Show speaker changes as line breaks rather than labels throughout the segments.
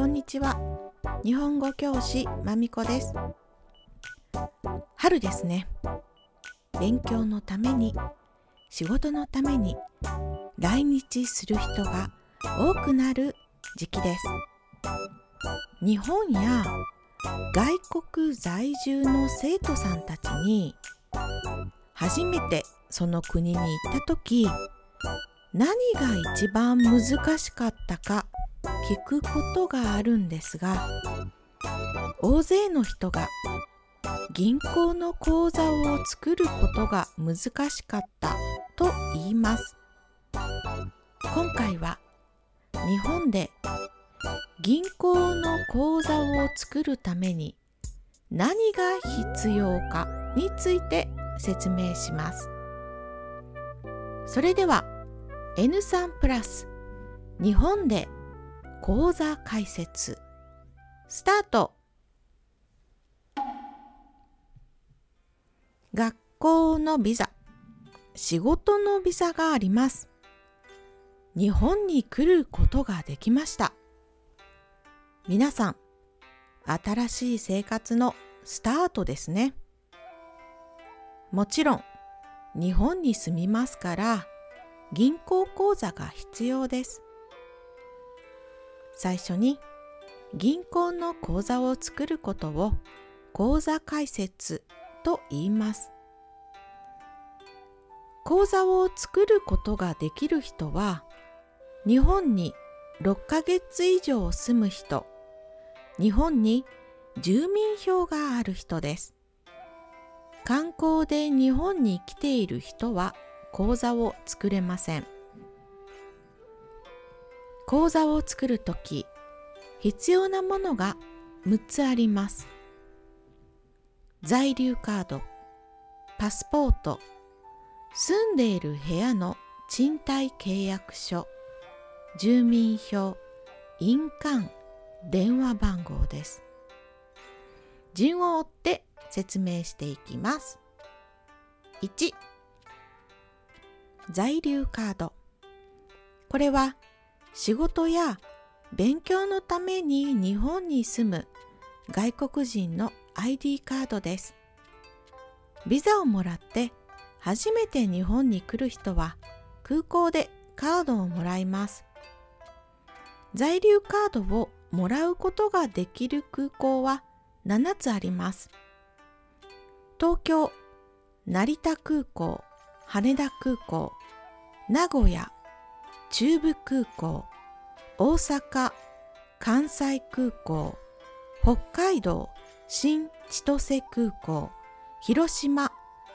こんにちは。日本語教師まみこです。春ですね。勉強のために仕事のために来日する人が多くなる時期です。日本や外国在住の生徒さんたちに初めてその国に行った時何が一番難しかったか聞くことがあるんですが大勢の人が銀行の口座を作ることが難しかったと言います。今回は日本で銀行の口座を作るために何が必要かについて説明します。それでは N3 プラス日本で講座解説スタート。学校のビザ仕事のビザがあります。日本に来ることができました。皆さん新しい生活のスタートですね。もちろん。日本に住みますから銀行口座が必要です。最初に銀行の口座を作ることを口座開設と言います。口座を作ることができる人は日本に6ヶ月以上住む人。日本に住民票がある人です。観光で日本に来ている人は口座を作れません。口座を作るとき必要なものが6つあります。在留カードパスポート住んでいる部屋の賃貸契約書住民票印鑑電話番号です。順を追って説明していきます1在留カードこれは仕事や勉強のために日本に住む外国人の ID カードです。ビザをもらって初めて日本に来る人は空港でカードをもらいます。在留カードをもらうことができる空港は7つあります。東京、成田空港、羽田空港、名古屋、中部空港、大阪、関西空港、北海道、新千歳空港、広島、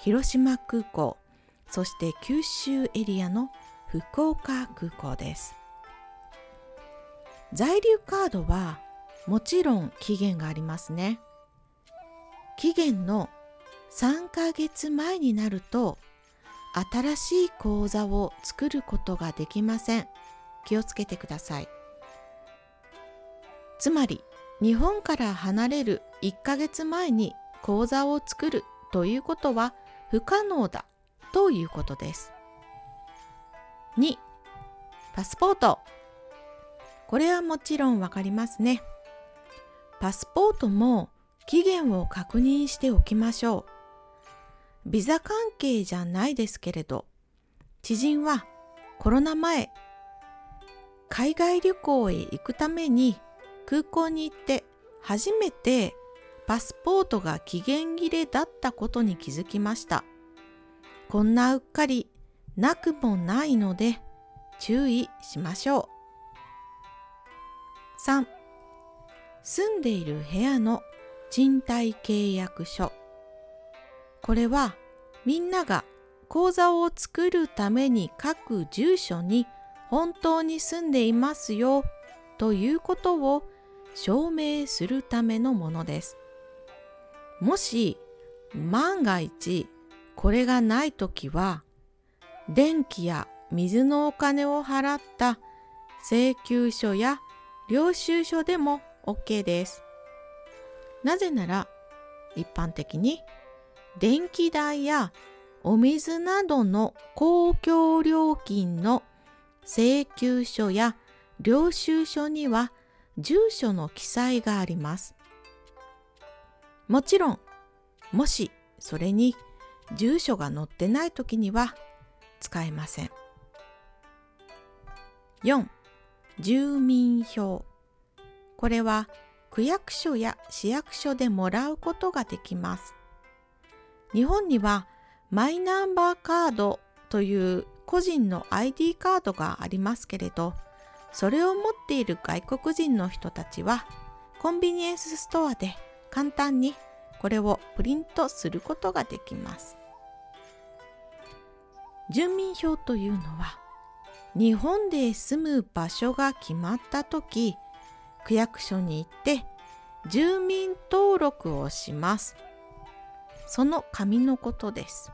広島空港、そして九州エリアの福岡空港です。在留カードはもちろん期限がありますね。期限の3ヶ月前になると新しい口座を作ることができません。気をつけてください。つまり日本から離れる1ヶ月前に口座を作るということは不可能だということです。2. パスポートこれはもちろんわかりますね。パスポートも期限を確認しておきましょう。ビザ関係じゃないですけれど、知人はコロナ前、海外旅行へ行くために空港に行って初めてパスポートが期限切れだったことに気づきました。こんなうっかりなくもないので注意しましょう。3. 住んでいる部屋の賃貸契約書これはみんなが口座を作るために書く住所に本当に住んでいますよということを証明するためのものです。もし万が一これがないときは電気や水のお金を払った請求書や領収書でも OK です。なぜなら一般的に電気代やお水などの公共料金の請求書や領収書には住所の記載があります。もちろん、もしそれに住所が載ってない時には使えません。4. 住民票これは区役所や市役所でもらうことができます。日本にはマイナンバーカードという個人の ID カードがありますけれど、それを持っている外国人の人たちはコンビニエンスストアで簡単にこれをプリントすることができます。住民票というのは日本で住む場所が決まった時区役所に行って住民登録をします。その紙のことです。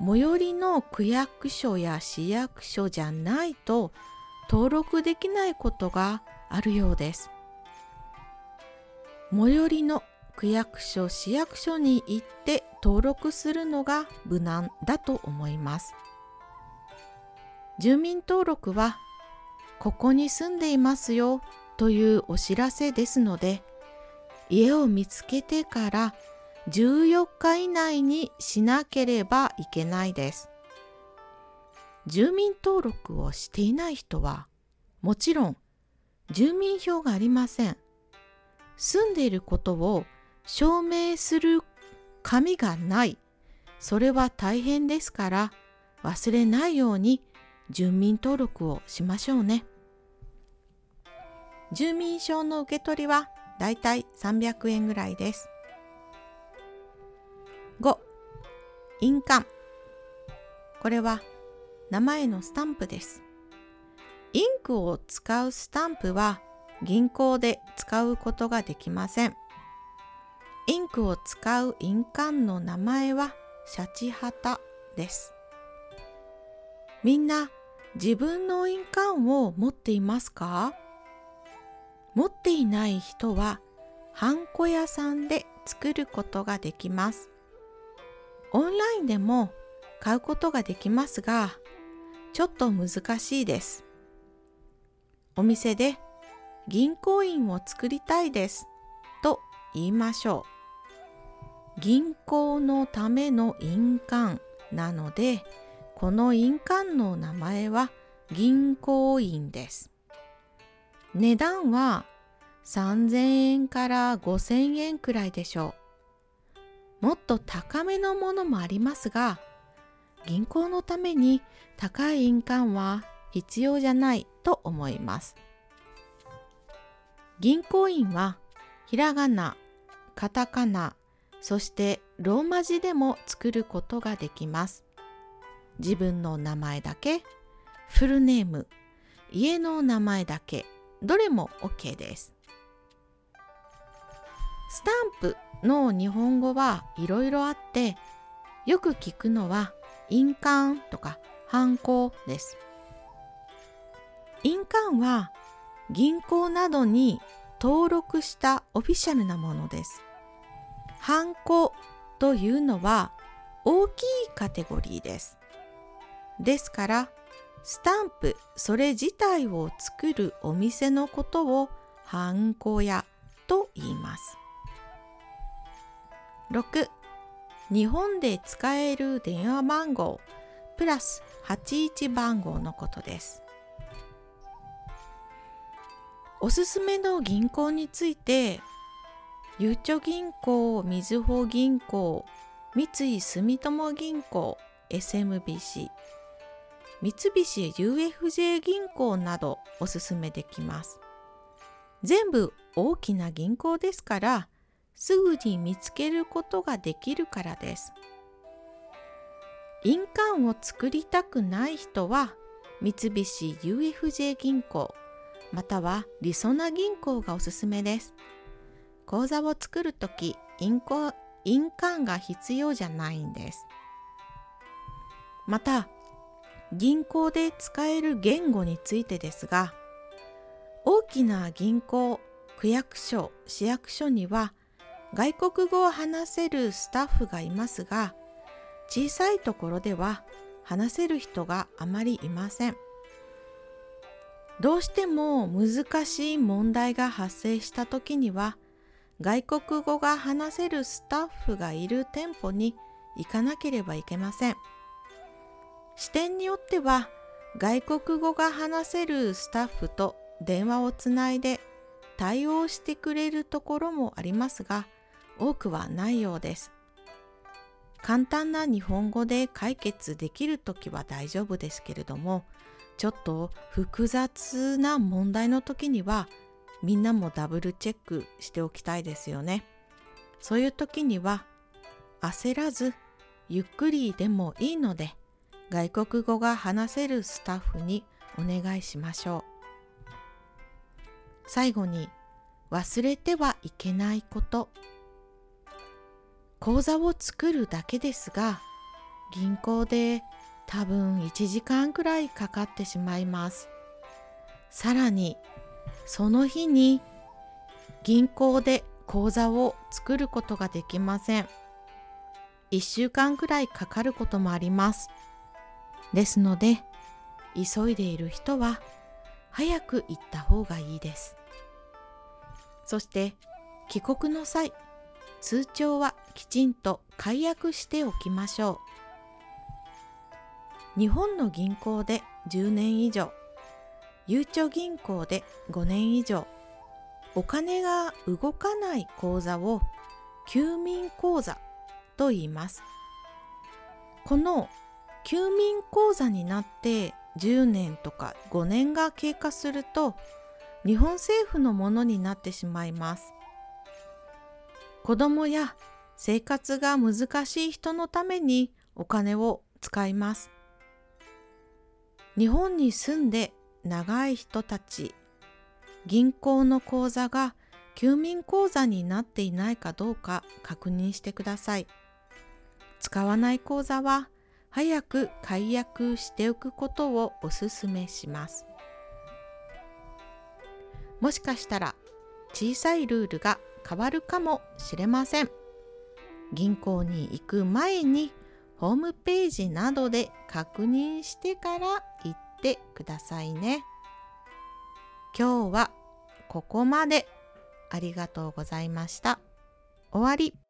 最寄りの区役所や市役所じゃないと登録できないことがあるようです。最寄りの区役所市役所に行って登録するのが無難だと思います。住民登録はここに住んでいますよというお知らせですので家を見つけてから14日以内にしなければいけないです。住民登録をしていない人はもちろん住民票がありません。住んでいることを証明する紙がない。それは大変ですから忘れないように住民登録をしましょうね。住民証の受け取りはだいたい300円ぐらいです。5印鑑。これは名前のスタンプです。インクを使うスタンプは銀行で使うことができません。インクを使う印鑑の名前はシャチハタです。みんな自分の印鑑を持っていますか？持っていない人はハンコ屋さんで作ることができます。オンラインでも買うことができますが、ちょっと難しいです。お店で銀行員を作りたいですと言いましょう。銀行のための印鑑なので、この印鑑の名前は銀行員です。値段は3000円から5000円くらいでしょう。もっと高めのものもありますが銀行のために高い印鑑は必要じゃないと思います。銀行員はひらがなカタカナそしてローマ字でも作ることができます。自分の名前だけフルネーム家の名前だけどれも OK です。スタンプの日本語はいろいろあってよく聞くのは印鑑とかハンコです。印鑑は銀行などに登録したオフィシャルなものです。ハンコというのは大きいカテゴリーです。ですからスタンプそれ自体を作るお店のことをハンコ屋と言います。6日本で使える電話番号。プラス81番号のことです。おすすめの銀行についてゆうちょ銀行、みずほ銀行、三井住友銀行、SMBC、三菱 UFJ 銀行などおすすめできます。全部大きな銀行ですからすぐに見つけることができるからです。印鑑を作りたくない人は三菱 UFJ 銀行またはりそな銀行がおすすめです。口座を作るとき印鑑が必要じゃないんです。また銀行で使える言語についてですが大きな銀行区役所市役所には外国語を話せるスタッフがいますが小さいところでは話せる人があまりいません。どうしても難しい問題が発生した時には外国語が話せるスタッフがいる店舗に行かなければいけません。視点によっては外国語が話せるスタッフと電話をつないで対応してくれるところもありますが多くはないようです。簡単な日本語で解決できるときは大丈夫ですけれどもちょっと複雑な問題の時にはみんなもダブルチェックしておきたいですよね。そういう時には焦らずゆっくりでもいいので外国語が話せるスタッフにお願いしましょう。最後に忘れてはいけないこと。口座を作るだけですが銀行で多分1時間くらいかかってしまいます。さらにその日に銀行で口座を作ることができません。1週間くらいかかることもあります。ですので急いでいる人は早く行った方がいいです。そして帰国の際通帳はきちんと解約しておきましょう。日本の銀行で10年以上。ゆうちょ銀行で5年以上。お金が動かない口座を休眠口座と言います。この休眠口座になって10年とか5年が経過すると日本政府のものになってしまいます。子供や生活が難しい人のためにお金を使います。日本に住んで長い人たち銀行の口座が休眠口座になっていないかどうか確認してください。使わない口座は早く解約しておくことをお勧めします。もしかしたら小さいルールが変わるかもしれません。銀行に行く前にホームページなどで確認してから行ってくださいね。今日はここまで。ありがとうございました。終わり。